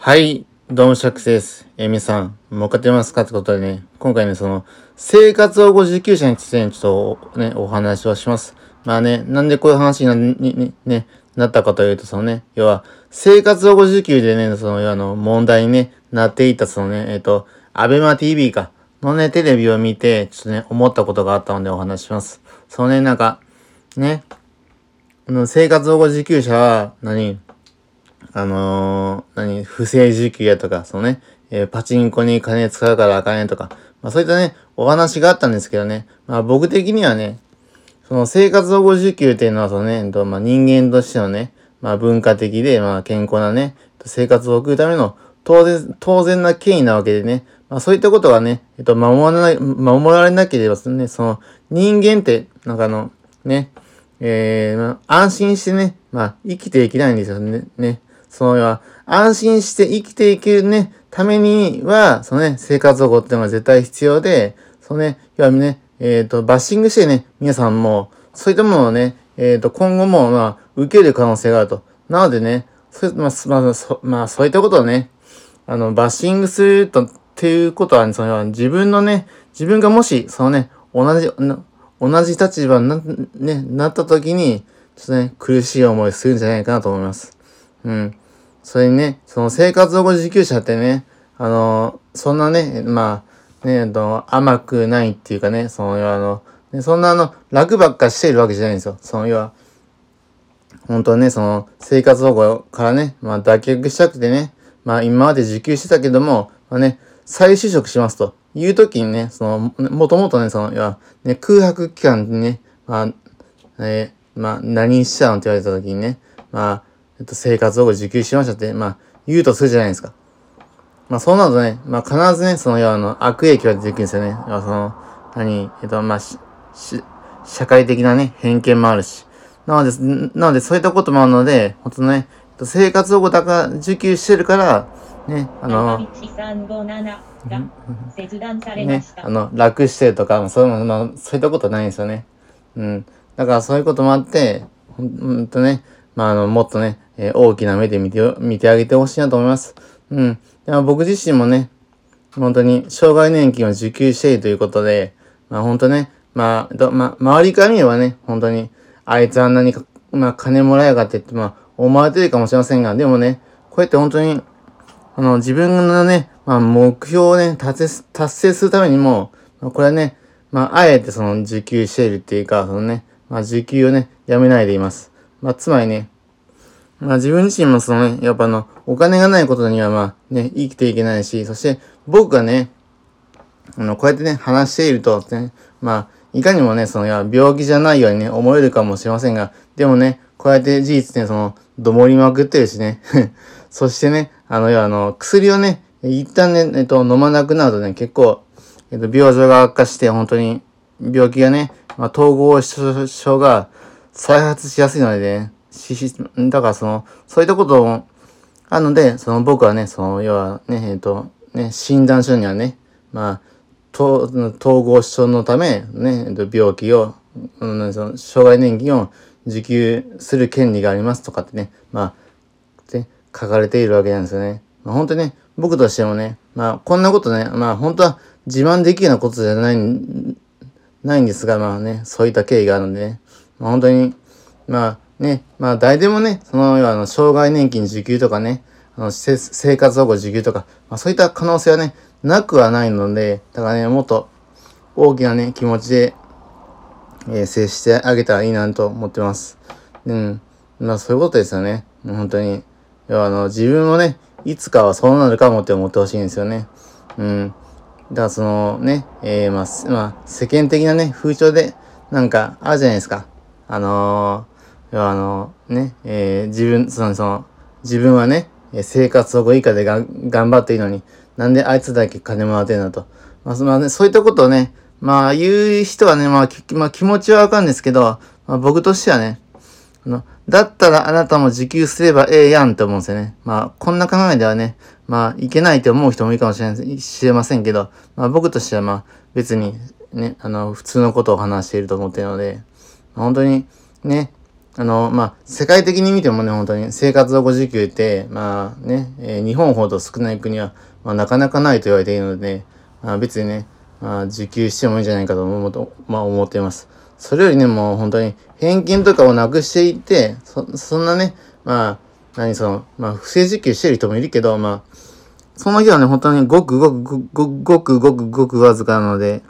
はい、どうも、シャックスです。えー皆さん、儲かってますかってことでね、今回ね、その、生活保護受給者についてね、ちょっとね、お話をします。まあね、なんでこういう話にな、にね、なったかというと、そのね、要は、生活保護受給でね、その、要はあの、問題に、ね、なっていた、そのね、えっ、と、アベマ TV か、のね、テレビを見て、ちょっとね、思ったことがあったのでお話します。そのね、なんか、ね、あの生活保護受給者は何、あのー、何、不正受給やとか、そのね、えーパチンコに金使うからあかんやとか、まあそういったね、お話があったんですけどね、まあ僕的にはね、その生活保護受給っていうのはそのね、とまあ人間としてのね、まあ文化的で、まあ健康なね、生活を送るための当然、当然な権威なわけでね、まあそういったことがね、えっと、守らない、守られなければですね、その人間って、なんかあの、ね、えー、まあ、安心してね、まあ、生きていけないんですよね。ね。その、安心して生きていけるね、ためには、そのね、生活保護っていうのが絶対必要で、そのね、要はね、えっ、と、バッシングしてね、皆さんも、そういったものをね、えっ、と、今後も、まあ、受ける可能性があると。なのでね、そうまあ、まあ、そまあ、そういったことをね、あの、バッシングすると、っていうことは、その、自分のね、自分がもし、そのね、同じ、同じ立場にな、ね、なった時に、ちょっとね、苦しい思いするんじゃないかなと思います。うん。それにね、その生活保護受給者ってね、あの、そんなね、まあ、ね、えっと、甘くないっていうかね、その、要はあの、ね、そんなあの、楽ばっかしているわけじゃないんですよ。その、要は、本当はね、その、生活保護からね、まあ、脱却したくてね、まあ、今まで受給してたけども、まあね、再就職しますという時にね、その、もともとね、その、要は、ね、空白期間にね、まあ、えーまあ、何しちゃうのって言われた時にね、まあ、えっと、生活保護受給しましたって、まあ、言うとするじゃないですか。まあ、そうなるとね、まあ、必ずね、その、要はあの、悪影響が出てくるんですよね。要はその、何、えっと、まあ、し、し、社会的なね、偏見もあるし。なので、なので、そういったこともあるので、本当ね、えっと生活保護だから受給してるから、ね、あの、1357が切断されまね。あの、楽してるとか、まあそういうの、まあ、そういったことないんですよね。うん。だからそういうこともあって、ほんとね、まああの、もっとね、えー大きな目で見て、見てあげてほしいなと思います。うん。でも僕自身もね、本当に、障害年金を受給しているということで、まあ本当ね、まあ、どまあ、周りから見ればね、本当に、あいつあんなにか、まあ金もらえやがってって、まあ、思われてるかもしれませんが、でもね、こうやって本当に、あの、自分のね、まあ、目標をね、達成、達成するためにも、まあ、これはね、まあ、あえてその、受給しているっていうか、そのね、まあ、受給をね、やめないでいます。まあ、つまりね、まあ、自分自身もそのね、やっぱあの、お金がないことにはまあ、ね、生きていけないし、そして、僕がね、あの、こうやってね、話していると、ね、まあ、いかにもね、その、いや、病気じゃないようにね、思えるかもしれませんが、でもね、こうやって事実ね、その、どもりまくってるしね、そしてね、あの、要はあの、薬をね、一旦ね、えっと、飲まなくなるとね、結構、えっと、病状が悪化して、本当に、病気がね、まあ、統合失調症が再発しやすいのでね、しし、だからその、そういったことも、あるので、その僕はね、その、要はね、えっと、ね、診断書にはね、まあ、統合失調のため、ね、えっと病気を、うん、その障害年金を受給する権利がありますとかってね、まあ、で書かれているわけなんですよね。まあ、本当にね、僕としてもね、まあ、こんなことね、まあ、本当は自慢できるようなことじゃない、ないんですが、まあね、そういった経緯があるのでね、まあ、本当に、まあね、まあ誰でもね、その、あの、障害年金受給とかね、あの、生活保護受給とか、まあそういった可能性はね、なくはないので、だからね、もっと大きなね、気持ちで、えー接してあげたらいいなと思ってます。うん。まあそういうことですよね。本当に。要はあの、自分もね、いつかはそうなるかもって思ってほしいんですよね。うん。だからそのね、えー、まあ、まあ、世間的なね、風潮で、なんか、あるじゃないですか。あのー、要はあのね、えー自分、その、その、自分はね、生活保護以下でがん頑張っていいのに、なんであいつだけ金もらってんだと。まあ、そまあね、そういったことをね、まあ、言う人はね、まあ、きまあ、気持ちはわかるんですけど、まあ、僕としてはね、あの、だったらあなたも受給すればええやんって思うんですよね。まあ、こんな考えではね、まあ、いけないって思う人もいるかもしれない、知れませんけど、まあ、僕としてはまあ、別に、ね、あの、普通のことを話していると思っているので、本当に、ね、あの、まあ、世界的に見てもね、本当に生活保護受給って、まあね、えー、日本ほど少ない国は、まあ、なかなかないと言われているので、まあ、別にね、まあ、受給してもいいんじゃないかと思うと、まあ、思っています。それよりね、もう本当に返金とかをなくしていって、そ、そんなね、まあ、何その、まあ、不正受給してる人もいるけど、まあ、その日はね、本当にごくごくごくごくごくごくわずかなので、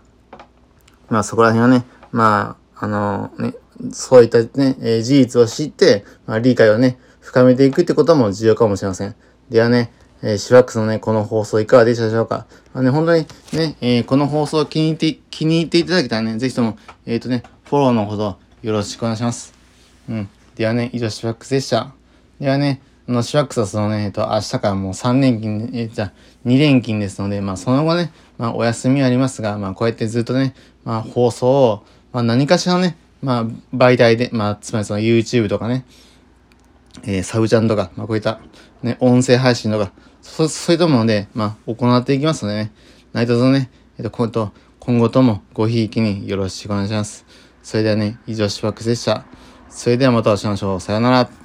まあそこら辺はね、まあ、あのね、そういったね、え、事実を知って、まあ理解をね、深めていくってことも重要かもしれません。ではね、えー、シワックスのね、この放送いかがでしたでしょうかあのね、本当にね、えー、この放送気に入って、気に入っていただけたらね、ぜひとも、えっ、ー、とね、フォローのほどよろしくお願いします。うん。ではね、以上シワックスでした。ではね、あの、シワックスはそのね、えっと、明日からもう3連勤、えじゃ2連勤ですので、まあ、その後ね、まあ、お休みはありますが、まあ、こうやってずっとね、まあ、放送を、まあ、何かしらね、まあ、媒体で、まあ、つまりその YouTube とかね、えー、サブチャンとか、まあ、こういった、ね、音声配信とか、そそういったもので、まあ、行っていきますのでね、何卒ね、えっと、今後今後ともごひいきによろしくお願いします。それではね、以上、シワックでした。それではまたお会いしましょう。さよなら。